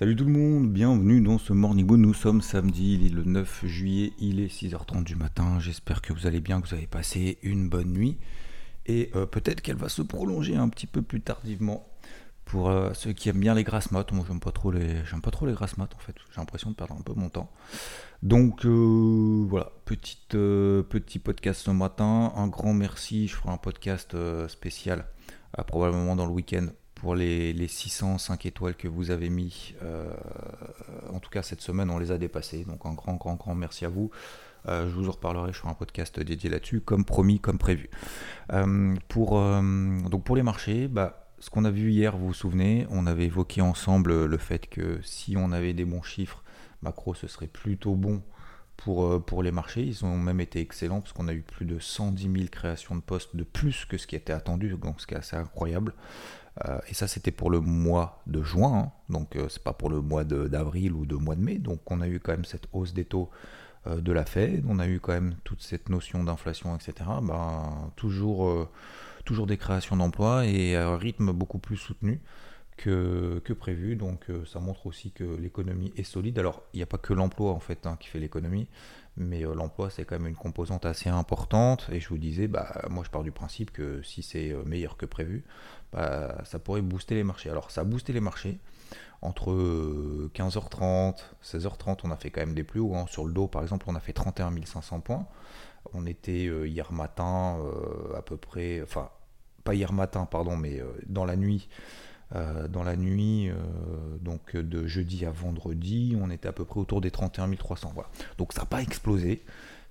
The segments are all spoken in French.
Salut tout le monde, bienvenue dans ce Morning Moon. Nous sommes samedi, il est le 9 juillet, il est 6h30 du matin. J'espère que vous allez bien, que vous avez passé une bonne nuit. Et euh, peut-être qu'elle va se prolonger un petit peu plus tardivement pour euh, ceux qui aiment bien les grasses maths. Moi, j'aime pas trop les, les grasses maths en fait. J'ai l'impression de perdre un peu mon temps. Donc euh, voilà, petit podcast ce matin. Un grand merci. Je ferai un podcast spécial probablement dans le week-end pour les, les 605 étoiles que vous avez mis. Euh, en tout cas, cette semaine, on les a dépassés. Donc, un grand, grand, grand merci à vous. Euh, je vous en reparlerai, je ferai un podcast dédié là-dessus, comme promis, comme prévu. Euh, pour, donc pour les marchés, bah, ce qu'on a vu hier, vous vous souvenez, on avait évoqué ensemble le fait que si on avait des bons chiffres, macro, ce serait plutôt bon pour, pour les marchés. Ils ont même été excellents parce qu'on a eu plus de 110 000 créations de postes de plus que ce qui était attendu, donc ce qui est assez incroyable. Euh, et ça, c'était pour le mois de juin, hein. donc euh, c'est pas pour le mois d'avril ou de mois de mai. Donc on a eu quand même cette hausse des taux euh, de la Fed, on a eu quand même toute cette notion d'inflation, etc. Ben, toujours, toujours des créations d'emplois et à un rythme beaucoup plus soutenu que, que prévu. Donc ça montre aussi que l'économie est solide. Alors il n'y a pas que l'emploi en fait hein, qui fait l'économie, mais l'emploi c'est quand même une composante assez importante. Et je vous disais, bah, moi je pars du principe que si c'est meilleur que prévu, bah, ça pourrait booster les marchés. Alors ça a boosté les marchés. Entre 15h30, 16h30, on a fait quand même des plus hauts. Hein. Sur le dos, par exemple, on a fait 31 500 points. On était euh, hier matin euh, à peu près, enfin, pas hier matin, pardon, mais euh, dans la nuit. Dans la nuit, donc de jeudi à vendredi, on était à peu près autour des 31 300. Voilà. Donc ça n'a pas explosé.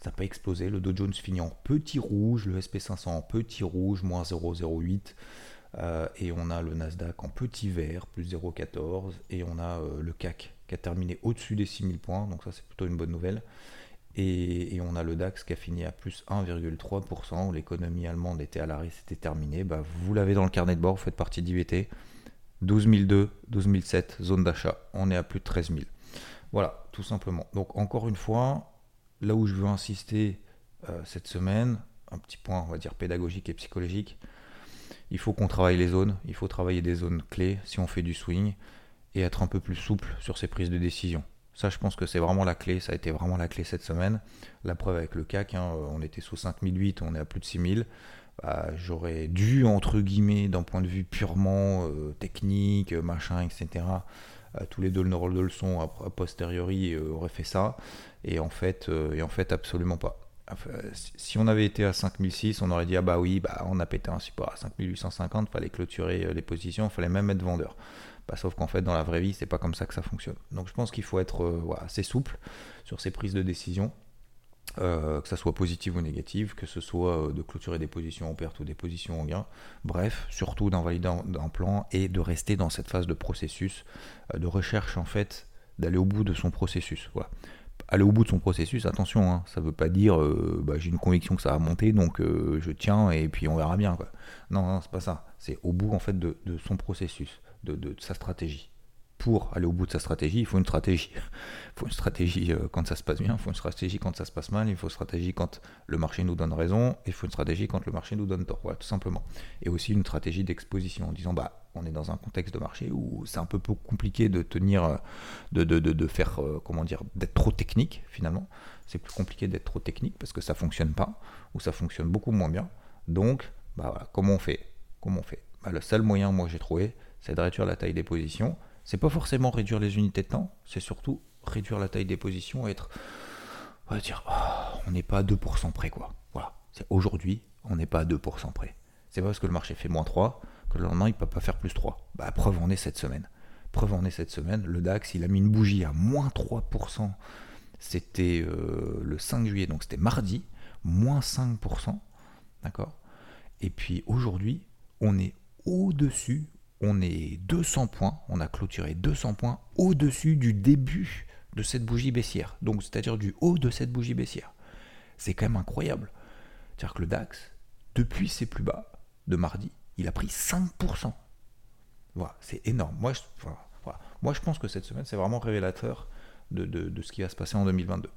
Ça n'a pas explosé. Le Dow Jones finit en petit rouge, le SP500 en petit rouge, moins 0,08. Euh, et on a le Nasdaq en petit vert, plus 0,14. Et on a euh, le CAC qui a terminé au-dessus des 6000 points. Donc ça, c'est plutôt une bonne nouvelle. Et, on a le DAX qui a fini à plus 1,3%. Où l'économie allemande était à l'arrêt, c'était terminé. Bah, vous l'avez dans le carnet de bord, vous faites partie d'IVT. 12002, 12007, zone d'achat. On est à plus de 13 000. Voilà, tout simplement. Donc encore une fois, là où je veux insister euh, cette semaine, un petit point, on va dire, pédagogique et psychologique, il faut qu'on travaille les zones, il faut travailler des zones clés si on fait du swing et être un peu plus souple sur ses prises de décision. Ça, je pense que c'est vraiment la clé, ça a été vraiment la clé cette semaine. La preuve avec le CAC, hein, on était sous 5008, on est à plus de 6000. Bah, j'aurais dû, entre guillemets, d'un point de vue purement euh, technique, machin, etc., euh, tous les deux le rôle de leçon a, posteriori euh, auraient fait ça. Et en fait, absolument pas si on avait été à 5006, on aurait dit ah bah oui, bah on a pété un support à 5850, fallait clôturer euh, les positions, fallait même être vendeur. Bah, sauf qu'en fait dans la vraie vie, c'est pas comme ça que ça fonctionne. Donc je pense qu'il faut être euh, assez souple sur ces prises de décision, euh, que ça soit positive ou négative, que ce soit de clôturer des positions en perte ou des positions en gain. Bref, surtout d'invalider un plan et de rester dans cette phase de processus, de recherche en fait, d'aller au bout de son processus. Voilà aller au bout de son processus, attention, hein, ça ne veut pas dire euh, bah, j'ai une conviction que ça va monter, donc euh, je tiens et puis on verra bien. Quoi. Non, non, c'est pas ça. C'est au bout en fait de, son processus, de, sa stratégie pour aller au bout de sa stratégie, il faut une stratégie. Il faut une stratégie euh, quand ça se passe bien, il faut une stratégie quand ça se passe mal, il faut une stratégie quand le marché nous donne raison, et il faut une stratégie quand le marché nous donne tort, voilà, tout simplement. Et aussi une stratégie d'exposition en disant, bah, on est dans un contexte de marché où c'est un peu compliqué de tenir, euh, de, de, de, faire, euh, comment dire, d'être trop technique finalement. C'est plus compliqué d'être trop technique parce que ça fonctionne pas, ou ça fonctionne beaucoup moins bien. Donc, bah comment on fait? Comment on fait? Bah, Le seul moyen, moi, j'ai trouvé, c'est de réduire la taille des positions c'est pas forcément réduire les unités de temps, c'est surtout réduire la taille des positions et être, on va dire, oh, on n'est pas à 2% près quoi. Voilà, c'est aujourd'hui, on n'est pas à 2% près. C'est pas parce que le marché fait moins 3 que le lendemain il peut pas faire plus 3. Bah preuve en est cette semaine. Preuve en est cette semaine, le DAX il a mis une bougie à moins 3%. C'était euh, le 5 juillet, donc c'était mardi, moins 5%. D'accord? Et puis aujourd'hui, on est au-dessus on est 200 points, on a clôturé 200 points au-dessus du début de cette bougie baissière. Donc, c'est-à-dire du haut de cette bougie baissière. C'est quand même incroyable. C'est-à-dire que le DAX, depuis ses plus bas de mardi, il a pris 5%. Voilà, c'est énorme. Moi Moi, je pense que cette semaine, c'est vraiment révélateur de, ce qui va se passer en 2022.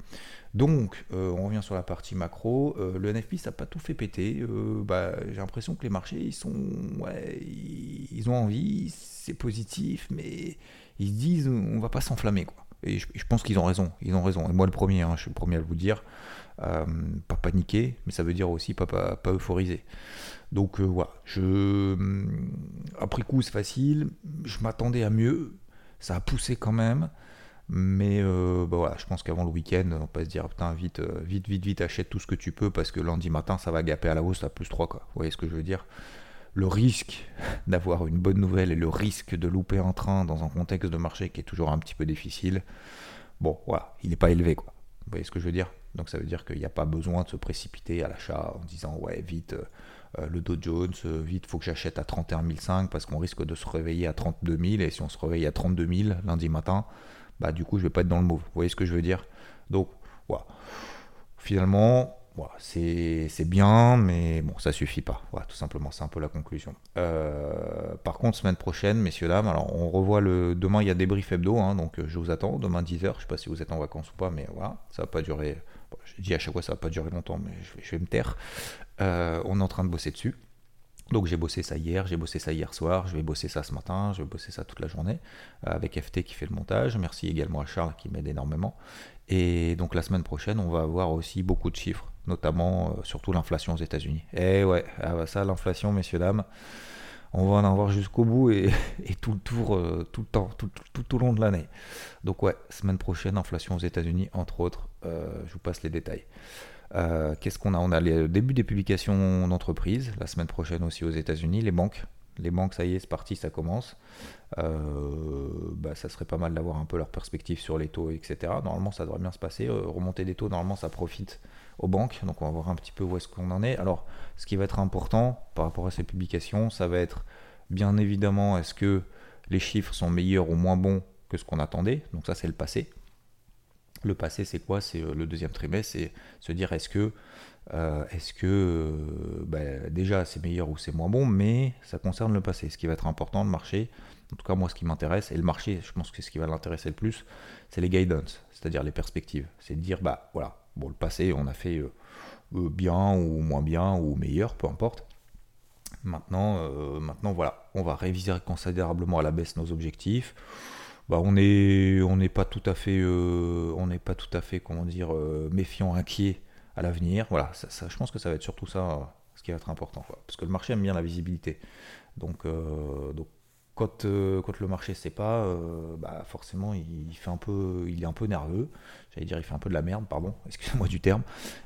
Donc, euh, on revient sur la partie macro. Euh, le NFP, ça n'a pas tout fait péter. Euh, bah, j'ai l'impression que les marchés, ils sont, ouais, ils, ont envie, c'est positif, mais ils se disent, on va pas s'enflammer, quoi. Et je, pense qu'ils ont raison. Ils ont raison. Et moi, le premier, hein, je suis le premier à vous dire, pas paniquer, mais ça veut dire aussi pas, pas, euphoriser. Donc voilà, je, après coup, c'est facile. Je m'attendais à mieux. Ça a poussé quand même. Mais euh, bah voilà, je pense qu'avant le week-end, on peut se dire putain, vite, euh, vite, vite, vite, achète tout ce que tu peux parce que lundi matin, ça va gaper à la hausse à plus 3. Quoi. Vous voyez ce que je veux dire? Le risque d'avoir une bonne nouvelle et le risque de louper un train dans un contexte de marché qui est toujours un petit peu difficile, bon, voilà, il n'est pas élevé. Quoi. Vous voyez ce que je veux dire? Donc ça veut dire qu'il n'y a pas besoin de se précipiter à l'achat en disant ouais, vite. Euh, le Dow Jones, vite, faut que j'achète à 31 500 parce qu'on risque de se réveiller à 32 000 et si on se réveille à 32 000 lundi matin, bah, du coup, je vais pas être dans le move. Vous voyez ce que je veux dire? Donc, voilà. Finalement, c'est bien, mais bon, ça suffit pas. Voilà, tout simplement, c'est un peu la conclusion. Euh, par contre, semaine prochaine, messieurs, dames, alors on revoit le. Demain, il y a débrief hebdo, hein, donc je vous attends. Demain, 10h, je sais pas si vous êtes en vacances ou pas, mais voilà, ça va pas durer. je dis à chaque fois, ça va pas durer longtemps, mais je vais, me taire. Euh, on est en train de bosser dessus. Donc j'ai bossé ça hier, j'ai bossé ça hier soir, je vais bosser ça ce matin, je vais bosser ça toute la journée euh, avec FT qui fait le montage. Merci également à Charles qui m'aide énormément. Et donc la semaine prochaine, on va avoir aussi beaucoup de chiffres, notamment euh, surtout l'inflation aux États-Unis. Eh ouais, ah bah ça, l'inflation, messieurs, dames, on va en avoir jusqu'au bout et, tout le tour, euh, tout le temps, tout, tout, au long de l'année. Donc ouais, semaine prochaine, inflation aux États-Unis, entre autres. je vous passe les détails. Euh, qu'est-ce qu'on a? On a le début des publications d'entreprise, la semaine prochaine aussi aux États-Unis, les banques. Les banques, ça y est, c'est parti, ça commence. Euh, bah, ça serait pas mal d'avoir un peu leur perspective sur les taux, etc. Normalement, ça devrait bien se passer. Euh, remonter des taux, normalement, ça profite aux banques. Donc, on va voir un petit peu où est-ce qu'on en est. Alors, ce qui va être important par rapport à ces publications, ça va être bien évidemment, est-ce que les chiffres sont meilleurs ou moins bons que ce qu'on attendait? Donc, ça, c'est le passé. Le passé, c'est quoi? C'est euh, le deuxième trimestre, c'est se dire est-ce que, euh, est-ce que euh, bah, déjà c'est meilleur ou c'est moins bon, mais ça concerne le passé. Ce qui va être important, le marché, en tout cas moi ce qui m'intéresse, et le marché, je pense que ce qui va l'intéresser le plus, c'est les guidance, c'est-à-dire les perspectives. C'est de dire, bah voilà, bon le passé, on a fait bien ou moins bien ou meilleur, peu importe. Maintenant, maintenant voilà, on va réviser considérablement à la baisse nos objectifs. Bah, on n'est pas tout à fait euh, on n'est euh, méfiant inquiet à l'avenir. Voilà ça, je pense que ça va être surtout ça ce qui va être important parce que le marché aime bien la visibilité. Donc euh, quand, le marché sait pas bah forcément il, fait un peu il est un peu nerveux. J'allais dire il fait un peu de la merde pardon excusez-moi du terme.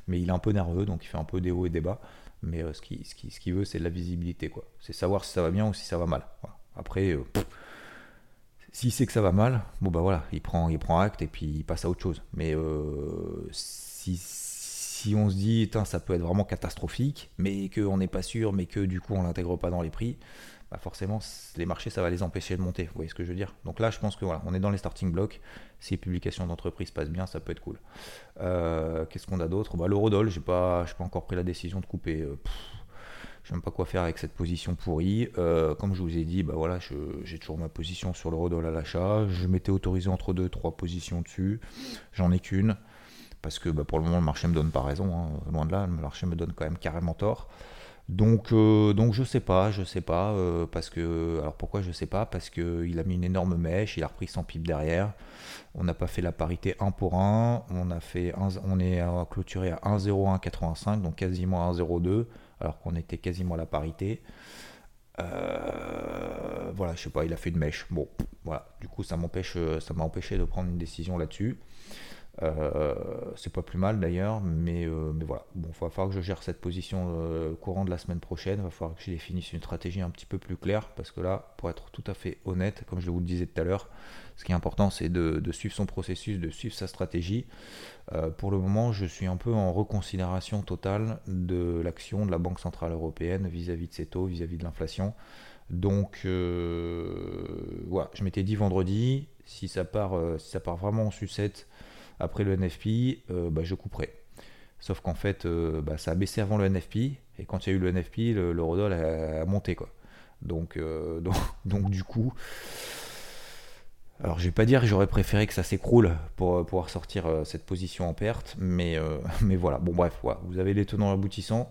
Mais il est un peu nerveux donc il fait un peu des hauts et des bas. Mais ce qu'il ce qui, ce veut c'est de la visibilité quoi. C'est savoir si ça va bien ou si ça va mal. Après s'il sait que ça va mal, bon bah voilà, il prend, il prend acte et puis il passe à autre chose. Mais euh, si, si, on se dit, ça peut être vraiment catastrophique, mais qu'on n'est pas sûr, mais que du coup on l'intègre pas dans les prix, bah forcément les marchés ça va les empêcher de monter. Vous voyez ce que je veux dire? Donc là je pense que voilà, on est dans les starting blocks. Si les publications d'entreprise passent bien, ça peut être cool. Euh, qu'est-ce qu'on a d'autre? Bah, L'eurodoll, j'ai pas, pas encore pris la décision de couper. Euh, je sais pas quoi faire avec cette position pourrie. Euh, comme je vous ai dit, bah voilà, j'ai toujours ma position sur le redol à l'achat. Je m'étais autorisé entre deux, trois positions dessus. J'en ai qu'une. Parce que bah, pour le moment, le marché me donne pas raison. Hein. Loin de là, le marché me donne quand même carrément tort. Donc, euh, donc je sais pas, je sais pas. Euh, parce que, alors pourquoi je sais pas? Parce qu'il a mis une énorme mèche, il a repris 100 pipe derrière. On n'a pas fait la parité 1 pour 1. On, a fait on est clôturé à 1,0185, donc quasiment à 1,02 alors qu'on était quasiment à la parité. Euh, voilà, je sais pas, il a fait une mèche. Bon, voilà, du coup, ça m'empêche, euh, ça m'a empêché de prendre une décision là-dessus. Euh, c'est pas plus mal d'ailleurs, mais, mais voilà. Bon, il va falloir que je gère cette position courant de la semaine prochaine. Il va falloir que je définisse une stratégie un petit peu plus claire parce que là, pour être tout à fait honnête, comme je vous le disais tout à l'heure, ce qui est important, c'est de, suivre son processus, de suivre sa stratégie. Euh, pour le moment, je suis un peu en reconsidération totale de l'action de la Banque Centrale Européenne vis-à-vis de ses taux, vis-à-vis de l'inflation. Donc, voilà, je m'étais dit vendredi, si ça part, si ça part vraiment en sucette après le NFP, bah, je couperai. Sauf qu'en fait, bah, ça a baissé avant le NFP, et quand il y a eu le NFP, le, le a, monté. Quoi. Donc, donc, donc, du coup, alors je vais pas dire que j'aurais préféré que ça s'écroule pour euh, pouvoir sortir euh, cette position en perte, mais, euh, mais voilà, bon bref, vous avez les tenants aboutissants,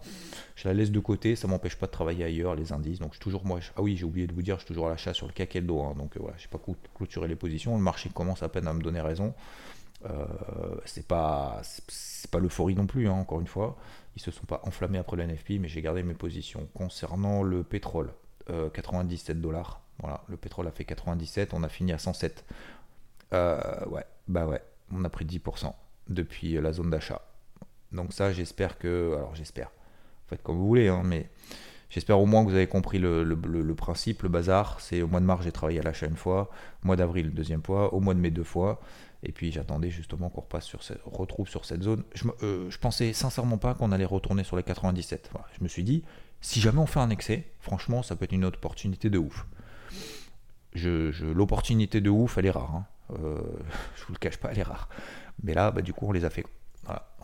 je la laisse de côté, ça m'empêche pas de travailler ailleurs, les indices, donc je toujours moi, ah oui j'ai oublié de vous dire, je suis toujours à l'achat sur le CAC et le dos, hein, donc voilà, je n'ai pas clôturé les positions, le marché commence à peine à me donner raison, c'est pas pas l'euphorie non plus, hein, encore une fois, ils se sont pas enflammés après le NFP, mais j'ai gardé mes positions. Concernant le pétrole, 97 dollars, voilà, le pétrole a fait 97, on a fini à 107. Euh, ouais, bah ouais, on a pris 10% depuis la zone d'achat. Donc ça, j'espère que... Alors j'espère, faites comme vous voulez, hein, mais j'espère au moins que vous avez compris le, principe, le bazar. C'est au mois de mars, j'ai travaillé à l'achat une fois, au mois d'avril, deuxième fois, au mois de mai, deux fois. Et puis j'attendais justement qu'on repasse sur cette, retrouve sur cette zone. Je, euh, pensais sincèrement pas qu'on allait retourner sur les 97. je me suis dit, si jamais on fait un excès, franchement, ça peut être une opportunité de ouf l'opportunité de ouf, elle est rare. Hein. Euh, je vous le cache pas, elle est rare. Mais là, bah, du coup, on les a fait.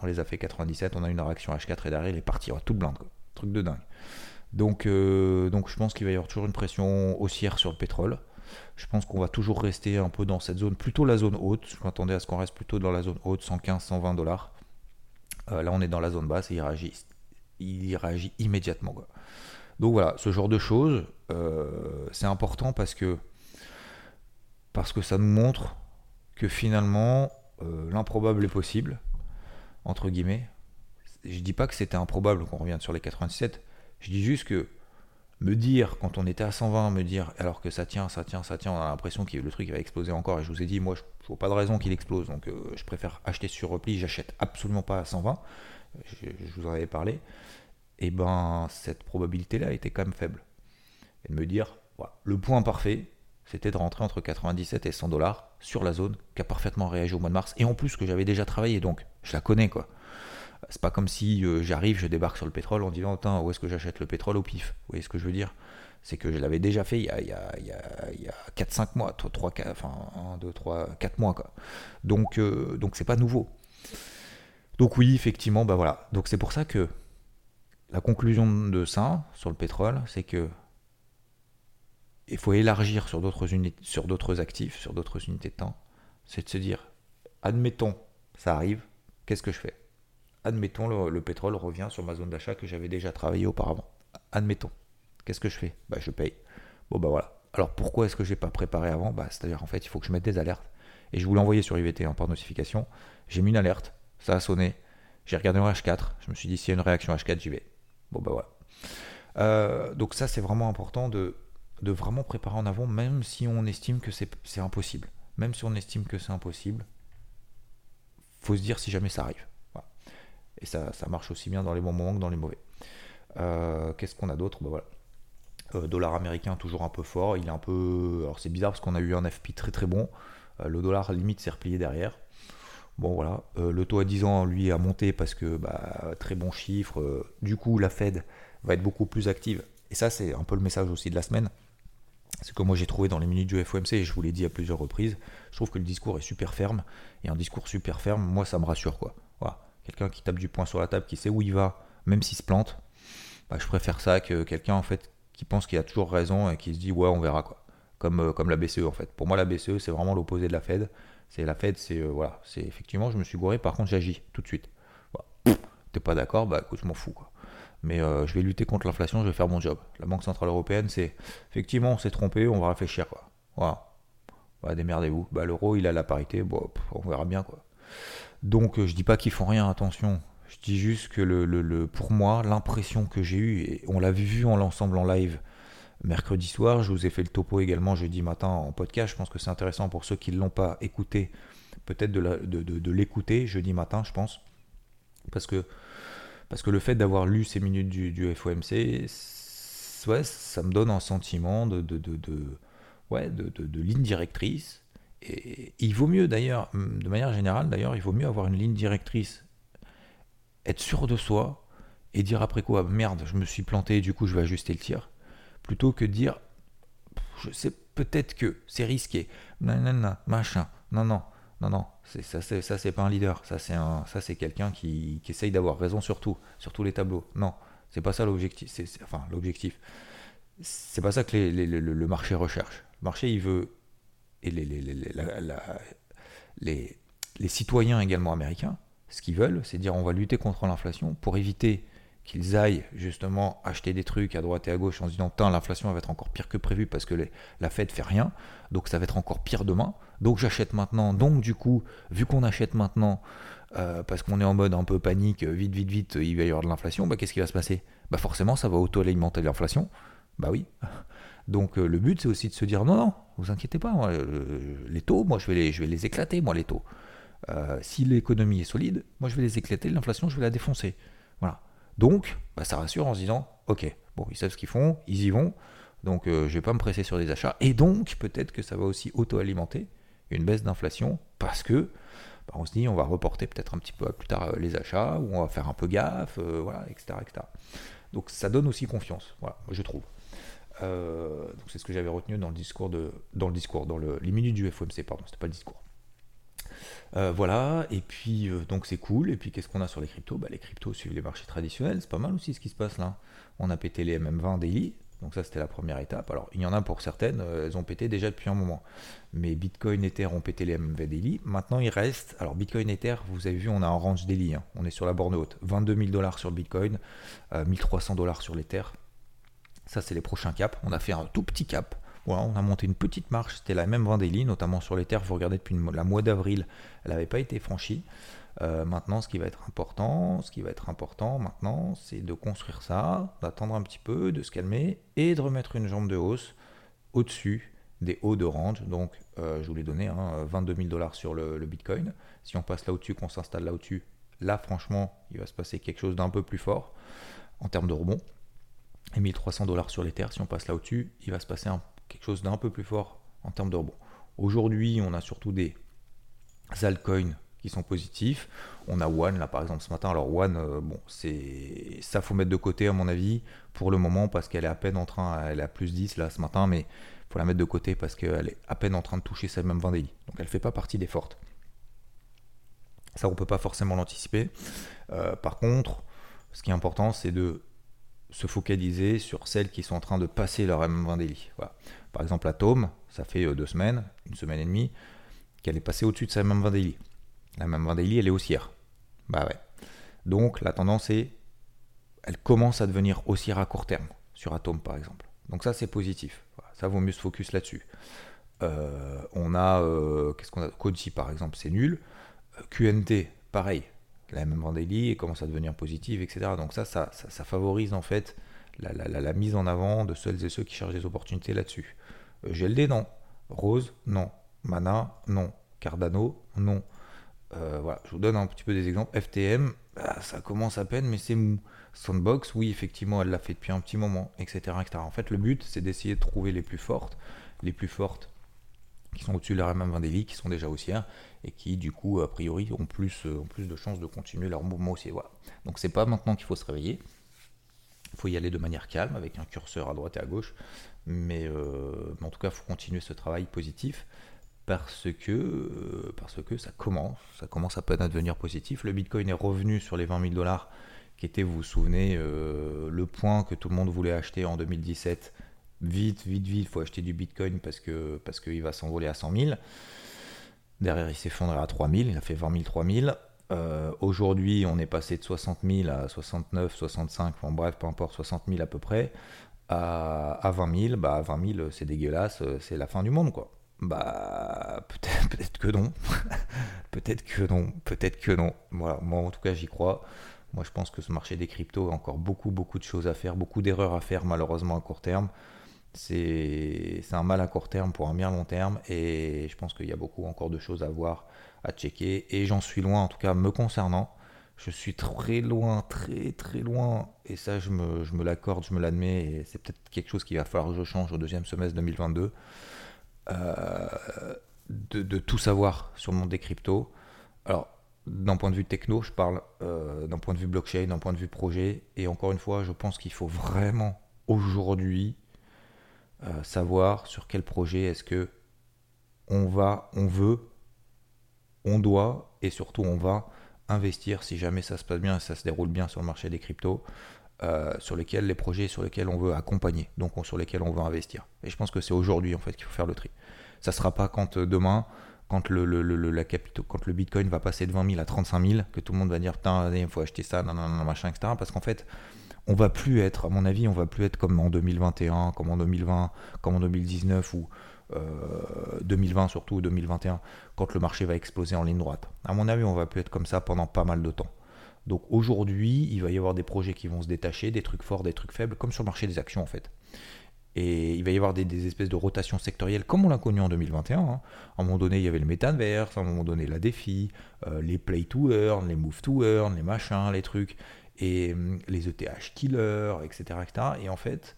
on les a fait 97. On a une réaction H4 et derrière, il est parti. Toute blinde. Truc de dingue. Donc, euh, donc je pense qu'il va y avoir toujours une pression haussière sur le pétrole. Je pense qu'on va toujours rester un peu dans cette zone, plutôt la zone haute. Je m'attendais à ce qu'on reste plutôt dans la zone haute, 115, 120 dollars. Euh, là, on est dans la zone basse et il réagit, il réagit immédiatement. Donc voilà, ce genre de choses, c'est important parce que ça nous montre que finalement euh, l'improbable est possible, entre guillemets. Je dis pas que c'était improbable qu'on revienne sur les 97, je dis juste que me dire, quand on était à 120, me dire, alors que ça tient, ça tient, ça tient, on a l'impression que le truc va exploser encore, et je vous ai dit, moi, je ne vois pas de raison qu'il explose, donc euh, je préfère acheter sur repli, j'achète absolument pas à 120, je, vous en avais parlé, et ben cette probabilité-là était quand même faible. Et de me dire, le point parfait, c'était de rentrer entre 97 et 100 dollars sur la zone qui a parfaitement réagi au mois de mars. Et en plus que j'avais déjà travaillé. Donc je la connais quoi. C'est pas comme si euh, j'arrive, je débarque sur le pétrole en disant où est-ce que j'achète le pétrole au pif? Vous voyez ce que je veux dire? C'est que je l'avais déjà fait il y a, a, 4-5 mois, 3, 4, enfin 1, 2, 3, 4 mois quoi. Donc euh, donc c'est pas nouveau. Donc oui, effectivement, bah voilà. Donc c'est pour ça que la conclusion de ça sur le pétrole, c'est que il faut élargir sur d'autres sur d'autres actifs, sur d'autres unités de temps, c'est de se dire, admettons, ça arrive, qu'est-ce que je fais? Admettons, le, pétrole revient sur ma zone d'achat que j'avais déjà travaillé auparavant. Admettons, qu'est-ce que je fais? Bah je paye. Bon bah voilà. Alors pourquoi est-ce que je n'ai pas préparé avant? Bah, C'est-à-dire en fait, il faut que je mette des alertes. Et je voulais envoyer sur IVT en par notification. J'ai mis une alerte, ça a sonné. J'ai regardé en H4, je me suis dit s'il y a une réaction H4, j'y vais. Bon bah voilà. Euh, donc ça c'est vraiment important de de vraiment préparer en avant, même si on estime que c'est impossible. Même si on estime que c'est impossible, faut se dire si jamais ça arrive. Et ça, marche aussi bien dans les bons moments que dans les mauvais. Euh, qu'est-ce qu'on a d'autre? Voilà. Euh, dollar américain toujours un peu fort. Il est un peu. Alors c'est bizarre parce qu'on a eu un FP très très bon. Euh, le dollar limite s'est replié derrière. Bon voilà. le taux à 10 ans lui a monté parce que bah, très bon chiffre. du coup la Fed va être beaucoup plus active. Et ça c'est un peu le message aussi de la semaine c'est que moi j'ai trouvé dans les minutes du FOMC, et je vous l'ai dit à plusieurs reprises, je trouve que le discours est super ferme, et un discours super ferme, moi ça me rassure quoi. Quelqu'un qui tape du poing sur la table, qui sait où il va, même s'il se plante, bah, je préfère ça que quelqu'un en fait qui pense qu'il a toujours raison et qui se dit ouais on verra quoi. Comme, euh, comme la BCE en fait. Pour moi la BCE c'est vraiment l'opposé de la Fed. C'est la Fed, c'est euh, voilà, c'est effectivement je me suis gouré, par contre j'agis tout de suite. T'es pas d'accord, bah écoute je m'en fous quoi mais euh, je vais lutter contre l'inflation, je vais faire mon job. La Banque Centrale Européenne, c'est effectivement, on s'est trompé, on va réfléchir. Quoi. Voilà. démerdez-vous. Bah, L'euro, il a la parité, bon, on verra bien. quoi. Donc, euh, je dis pas qu'ils font rien, attention. Je dis juste que le, pour moi, l'impression que j'ai eue, et on l'a vu en l'ensemble en live mercredi soir, je vous ai fait le topo également jeudi matin en podcast. Je pense que c'est intéressant pour ceux qui ne l'ont pas écouté, peut-être de, l'écouter jeudi matin, je pense. Parce que parce que le fait d'avoir lu ces minutes du, FOMC, ouais, ça me donne un sentiment de, ouais, de, ligne directrice. Et il vaut mieux d'ailleurs, de manière générale d'ailleurs, il vaut mieux avoir une ligne directrice, être sûr de soi et dire après quoi, merde, je me suis planté, du coup je vais ajuster le tir, plutôt que dire, je sais peut-être que c'est risqué. Non, machin. Non, non, non, non. Ça, c'est, pas un leader. Ça, c'est, quelqu'un qui, essaye d'avoir raison sur tout, sur tous les tableaux. Non, c'est pas ça l'objectif. Enfin, l'objectif. C'est pas ça que le, marché recherche. Le marché, il veut. Et les, les, les citoyens également américains, ce qu'ils veulent, c'est dire on va lutter contre l'inflation pour éviter qu'ils aillent justement acheter des trucs à droite et à gauche en se disant l'inflation va être encore pire que prévu parce que la Fed fait rien, donc ça va être encore pire demain, donc j'achète maintenant, donc du coup, vu qu'on achète maintenant, euh, parce qu'on est en mode un peu panique, vite, vite, vite, il va y avoir de l'inflation, bah, qu'est-ce qui va se passer? Bah forcément ça va auto-alimenter l'inflation, bah oui. Donc euh, le but c'est aussi de se dire non, non, vous inquiétez pas, les taux, moi je vais les, je éclater, moi les taux. Euh, si l'économie est solide, moi je vais les éclater, l'inflation je vais la défoncer. Voilà. Donc, bah, ça rassure en se disant, ok, bon, ils savent ce qu'ils font, ils y vont, donc euh, je vais pas me presser sur des achats. Et donc, peut-être que ça va aussi auto-alimenter une baisse d'inflation, parce que bah, on se dit, on va reporter peut-être un petit peu plus tard euh, les achats, ou on va faire un peu gaffe, euh, voilà, etc., etc. Donc ça donne aussi confiance, voilà, je trouve. Donc c'est ce que j'avais retenu dans le discours de, dans le discours, dans le, les minutes du FOMC, pardon, c'était pas le discours. Euh, voilà, et puis euh, donc c'est cool. Et puis qu'est-ce qu'on a sur les cryptos? Bah, Les cryptos suivent les marchés traditionnels, c'est pas mal aussi ce qui se passe là. On a pété les MM20 daily, donc ça c'était la première étape. Alors il y en a pour certaines, euh, elles ont pété déjà depuis un moment. Mais Bitcoin, Ether ont pété les MM20 daily. Maintenant il reste, alors Bitcoin, Ether, vous avez vu, on a un range daily, hein. on est sur la borne haute. 22 000 dollars sur Bitcoin, 1300 dollars sur l'Ether. Ça c'est les prochains caps. On a fait un tout petit cap on a monté une petite marche, c'était la même Vendélie, notamment sur les terres, vous regardez depuis la mois d'avril, elle n'avait pas été franchie. Euh, maintenant, ce qui va être important, ce qui va être important maintenant, c'est de construire ça, d'attendre un petit peu, de se calmer et de remettre une jambe de hausse au-dessus des hauts de range. Donc, euh, je vous l'ai donné, 22 000 dollars sur le, Bitcoin. Si on passe là au-dessus, qu'on s'installe là au-dessus, là, franchement, il va se passer quelque chose d'un peu plus fort en termes de rebond. Et 1300 dollars sur les terres, si on passe là au-dessus, il va se passer quelque chose d'un peu plus fort en termes de rebond. Aujourd'hui, on a surtout des altcoins qui sont positifs. On a One là par exemple ce matin. Alors One, euh, bon, c'est ça faut mettre de côté à mon avis pour le moment parce qu'elle est à peine en train, elle est à plus 10 là ce matin, mais faut la mettre de côté parce qu'elle est à peine en train de toucher sa même vendée. Donc elle fait pas partie des fortes. Ça on peut pas forcément l'anticiper. Euh, par contre, ce qui est important, c'est de se focaliser sur celles qui sont en train de passer leur M20 daily. Voilà. Par exemple, Atom, ça fait euh, deux semaines, une semaine et demie, qu'elle est passée au-dessus de sa M20 daily. La M20 daily, elle est haussière. Bah ouais. Donc la tendance est, elle commence à devenir haussière à court terme, sur Atom par exemple. Donc ça c'est positif. ça vaut mieux se focus là-dessus. Euh, on a, euh, qu'est-ce qu'on a? Koji par exemple, c'est nul. QNT, pareil, la daily et commence à devenir positive, etc. Donc ça, ça, ça, favorise en fait la, mise en avant de celles et ceux qui cherchent des opportunités là-dessus. Euh, GLD, non. Rose, non. Mana, non. Cardano, non. Euh, voilà, je vous donne un petit peu des exemples. FTM, bah, ça commence à peine, mais c'est mou. Sandbox, oui, effectivement, elle l'a fait depuis un petit moment, etc.. En fait, le but, c'est d'essayer de trouver les plus fortes. Les plus fortes qui sont au-dessus de la MM20 daily, qui sont déjà haussières, et qui du coup a priori ont plus, euh, ont plus de chances de continuer leur mouvement aussi. Voilà. Donc c'est pas maintenant qu'il faut se réveiller. Il faut y aller de manière calme, avec un curseur à droite et à gauche. Mais, euh, en tout cas, il faut continuer ce travail positif parce que, euh, parce que ça commence, ça commence à peine à devenir positif. Le Bitcoin est revenu sur les 20 000 dollars qui était, vous vous souvenez, le point que tout le monde voulait acheter en 2017. Vite, vite, vite, il faut acheter du Bitcoin parce parce qu'il va s'envoler à 100 000. Derrière, il s'effondre à 3000, il a fait 20 000, 3000. Aujourd'hui, on est passé de 60 000 à 69, 65, en bref, peu importe, 60 000 à peu près, à, à 20 000. Bah, 20 000, c'est dégueulasse, c'est la fin du monde, quoi. Bah, peut-être peut que non. peut-être que non. Peut-être que non. Voilà, moi, en tout cas, j'y crois. Moi, je pense que ce marché des cryptos a encore beaucoup, beaucoup de choses à faire, beaucoup d'erreurs à faire, malheureusement, à court terme c'est un mal à court terme pour un bien long terme et je pense qu'il y a beaucoup encore de choses à voir, à checker et j'en suis loin en tout cas me concernant. Je suis très loin, très très loin et ça je me, je me l'accorde, je me l'admets et c'est peut-être quelque chose qu'il va falloir que je change au deuxième semestre 2022 euh, de, de, tout savoir sur le monde des cryptos. Alors d'un point de vue techno, je parle euh, d'un point de vue blockchain, d'un point de vue projet et encore une fois je pense qu'il faut vraiment aujourd'hui euh, savoir sur quel projet est-ce que on va, on veut, on doit et surtout on va investir si jamais ça se passe bien et ça se déroule bien sur le marché des cryptos, euh, sur lesquels les projets sur lesquels on veut accompagner, donc sur lesquels on veut investir. Et je pense que c'est aujourd'hui en fait qu'il faut faire le tri. Ça sera pas quand euh, demain, quand le, la quand le Bitcoin va passer de 20 000 à 35 000, que tout le monde va dire putain, il faut acheter ça, non, non, non, machin, etc. Parce qu'en fait, on va plus être, à mon avis, on va plus être comme en 2021, comme en 2020, comme en 2019 ou 2020 euh, surtout, 2021, quand le marché va exploser en ligne droite. À mon avis, on va plus être comme ça pendant pas mal de temps. Donc aujourd'hui, il va y avoir des projets qui vont se détacher, des trucs forts, des trucs faibles, comme sur le marché des actions en fait. Et il va y avoir des, espèces de rotations sectorielles comme on l'a connu en 2021. Hein. À un moment donné, il y avait le Metaverse, à un moment donné, la défi, euh, les Play to Earn, les Move to Earn, les machins, les trucs, et hum, les ETH killers, etc., etc. Et en fait,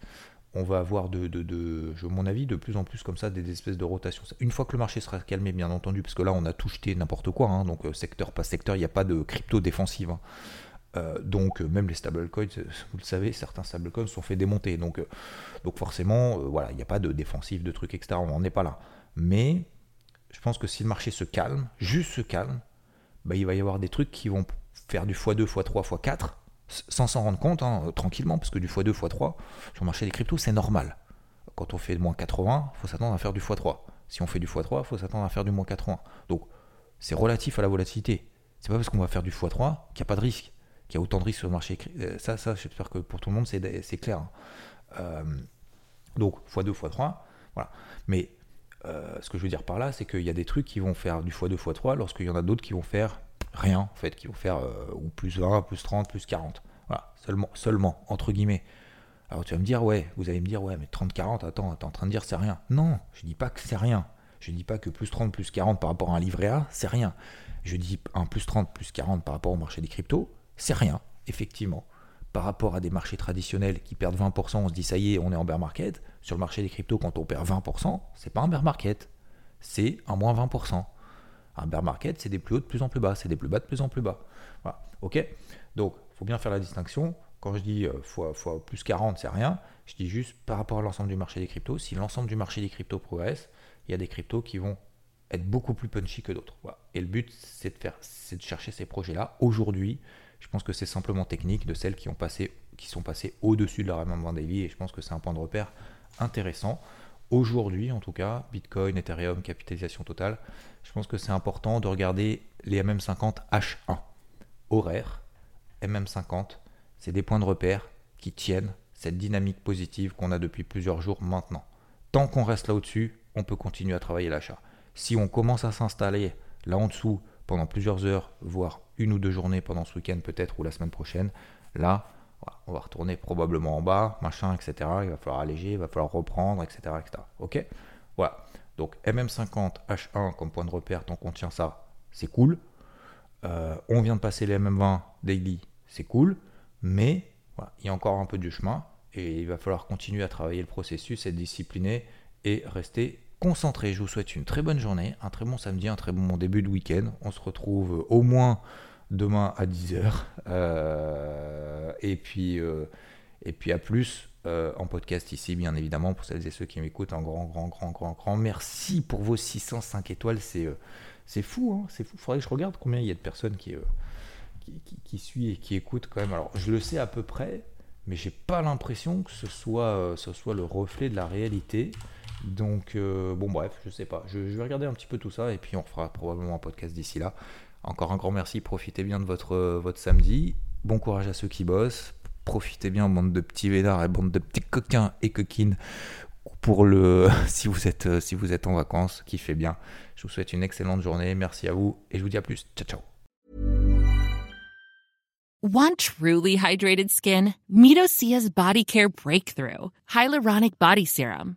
on va avoir de, de, de, mon avis, de plus en plus comme ça des espèces de rotations. Une fois que le marché sera calmé, bien entendu, parce que là on a tout jeté n'importe quoi, hein, donc euh, secteur pas secteur, il n'y a pas de crypto défensive. Hein. Euh, donc euh, même les stablecoins, vous le savez, certains stablecoins sont fait démonter. Donc, donc forcément, voilà, il n'y a pas de défensive, de trucs, etc. On n'en est pas là. Mais je pense que si le marché se calme, juste se calme, bah, il va y avoir des trucs qui vont faire du x2, x3, x4 sans s'en rendre compte, hein, tranquillement, parce que du x2, x3, sur le marché des cryptos, c'est normal. Quand on fait moins 80, il faut s'attendre à faire du x3. Si on fait du x3, il faut s'attendre à faire du moins 80. Donc, c'est relatif à la volatilité. C'est pas parce qu'on va faire du x3 qu'il n'y a pas de risque, qu'il y a autant de risques sur le marché. Euh, ça, ça j'espère que pour tout le monde, c'est clair. Hein. Euh, donc, x2, x3, voilà. Mais euh, ce que je veux dire par là, c'est qu'il y a des trucs qui vont faire du x2, x3, lorsqu'il y en a d'autres qui vont faire rien, en fait, qui vont faire euh, plus 20, plus 30, plus 40. Voilà, seulement, seulement, entre guillemets. Alors tu vas me dire, ouais, vous allez me dire, ouais, mais 30, 40, attends, t'es en train de dire c'est rien. Non, je dis pas que c'est rien. Je dis pas que plus 30, plus 40 par rapport à un livret A, c'est rien. Je dis un plus 30, plus 40 par rapport au marché des cryptos, c'est rien, effectivement. Par rapport à des marchés traditionnels qui perdent 20%, on se dit ça y est, on est en bear market. Sur le marché des cryptos, quand on perd 20%, c'est pas un bear market, c'est un moins 20%. Un bear market, c'est des plus hauts de plus en plus bas, c'est des plus bas de plus en plus bas. Voilà. Ok Donc, il faut bien faire la distinction. Quand je dis euh, fois, plus 40, c'est rien. Je dis juste par rapport à l'ensemble du marché des cryptos. Si l'ensemble du marché des cryptos progresse, il y a des cryptos qui vont être beaucoup plus punchy que d'autres. Et le but, c'est de, de chercher ces projets-là. Aujourd'hui, je pense que c'est simplement technique de celles qui, ont passé, qui sont passées au-dessus de leur MM20 daily. Et je pense que c'est un point de repère intéressant. Aujourd'hui, en tout cas, Bitcoin, Ethereum, capitalisation totale, je pense que c'est important de regarder les MM50 H1. Horaire, MM50, c'est des points de repère qui tiennent cette dynamique positive qu'on a depuis plusieurs jours maintenant. Tant qu'on reste là au-dessus, on peut continuer à travailler l'achat. Si on commence à s'installer là en dessous pendant plusieurs heures, voire une ou deux journées pendant ce week-end peut-être ou la semaine prochaine, là, on va retourner probablement en bas, machin, etc. Il va falloir alléger, il va falloir reprendre, etc. Ok? Voilà. Donc MM50 H1 comme point de repère, tant qu'on tient ça, c'est cool. Euh, on vient de passer les MM20 daily, c'est cool. Mais il y a encore un peu du chemin et il va falloir continuer à travailler le processus, être discipliné et rester concentré. Je vous souhaite une très bonne journée, un très bon samedi, un très bon début de week-end. On se retrouve au moins demain à 10h. Euh, et, puis, euh, et puis à plus euh, en podcast ici, bien évidemment, pour celles et ceux qui m'écoutent. Un grand, grand, grand, grand, grand merci pour vos 605 étoiles. C'est fou, hein c'est fou. Faudrait que je regarde combien il y a de personnes qui, qui, qui, suivent et qui écoutent quand même. Alors, je le sais à peu près, mais j'ai pas l'impression que ce soit, ce soit le reflet de la réalité. Donc, bon, bref, je sais pas. Je, je, vais regarder un petit peu tout ça et puis on fera probablement un podcast d'ici là. Encore un grand merci, profitez bien de votre, votre samedi. Bon courage à ceux qui bossent. Profitez bien, bande de petits védards et bande de petits coquins et coquines pour le si vous êtes si vous êtes en vacances, kiffez bien. Je vous souhaite une excellente journée, merci à vous et je vous dis à plus. Ciao ciao. Want truly hydrated skin? Body care breakthrough, hyaluronic body serum.